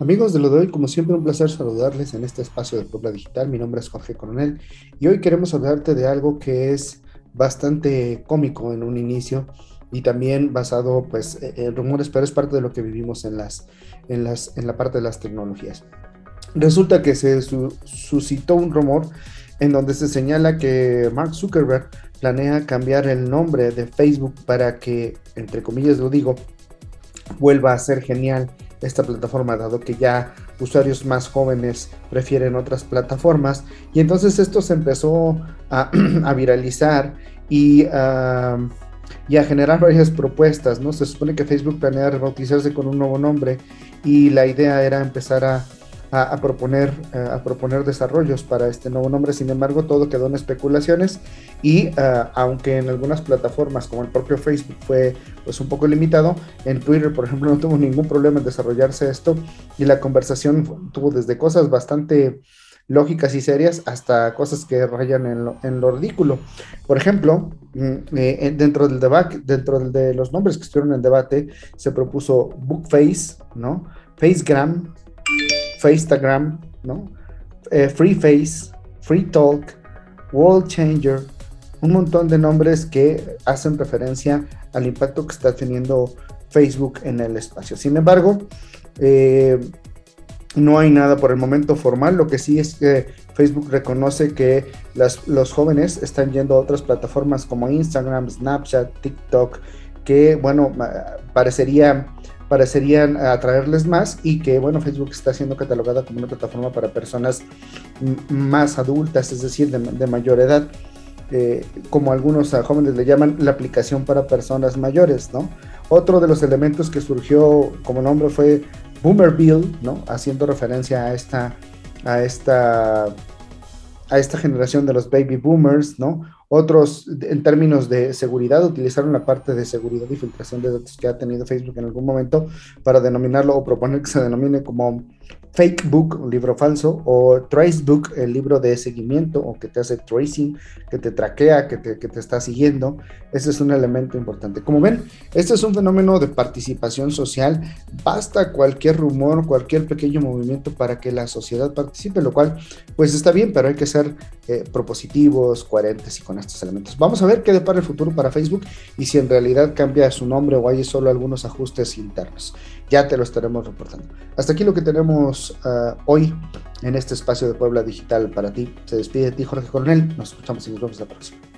Amigos de lo de hoy, como siempre, un placer saludarles en este espacio de Puebla Digital. Mi nombre es Jorge Coronel y hoy queremos hablarte de algo que es bastante cómico en un inicio y también basado pues, en rumores, pero es parte de lo que vivimos en, las, en, las, en la parte de las tecnologías. Resulta que se suscitó un rumor en donde se señala que Mark Zuckerberg planea cambiar el nombre de Facebook para que, entre comillas lo digo, vuelva a ser genial esta plataforma, dado que ya usuarios más jóvenes prefieren otras plataformas. Y entonces esto se empezó a, viralizar y, y, a generar varias propuestas, ¿no? Se supone que Facebook planea rebautizarse con un nuevo nombre y la idea era empezar a a, proponer, eh, a proponer desarrollos para este nuevo nombre. Sin embargo, todo quedó en especulaciones y eh, aunque en algunas plataformas como el propio Facebook fue pues un poco limitado, en Twitter, por ejemplo, no tuvo ningún problema en desarrollarse esto y la conversación tuvo desde cosas bastante lógicas y serias hasta cosas que rayan en lo, en lo ridículo. Por ejemplo, mm, eh, dentro del debate, dentro de los nombres que estuvieron en debate, se propuso Bookface, ¿no? Facegram, Facetagram, ¿no? Eh, Free Face, Free Talk, World Changer, un montón de nombres que hacen referencia al impacto que está teniendo Facebook en el espacio. Sin embargo, eh, no hay nada por el momento formal, lo que sí es que Facebook reconoce que los jóvenes están yendo a otras plataformas como Instagram, Snapchat, TikTok, que bueno, parecería parecerían atraerles más y que, bueno, Facebook está siendo catalogada como una plataforma para personas más adultas, es decir, de, mayor edad. Eh, como algunos jóvenes le llaman, la aplicación para personas mayores, ¿no? Otro de los elementos que surgió como nombre fue Boomerville, ¿no? Haciendo referencia a esta, a esta, a esta generación de los baby boomers, ¿no? Otros, en términos de seguridad, utilizaron la parte de seguridad y filtración de datos que ha tenido Facebook en algún momento para denominarlo o proponer que se denomine como fake book, un libro falso, o trace book, el libro de seguimiento o que te hace tracing, que te traquea, que te, que te está siguiendo. Ese es un elemento importante. Como ven, este es un fenómeno de participación social. Basta cualquier rumor, cualquier pequeño movimiento para que la sociedad participe, lo cual pues está bien, pero hay que ser eh, propositivos, coherentes y con estos elementos. Vamos a ver qué depara el futuro para Facebook y si en realidad cambia su nombre o hay solo algunos ajustes internos. Ya te lo estaremos reportando. Hasta aquí lo que tenemos Ah, hoy en este espacio de Puebla Digital para ti. Se despide de ti Jorge Coronel. Nos escuchamos y nos vemos la próxima.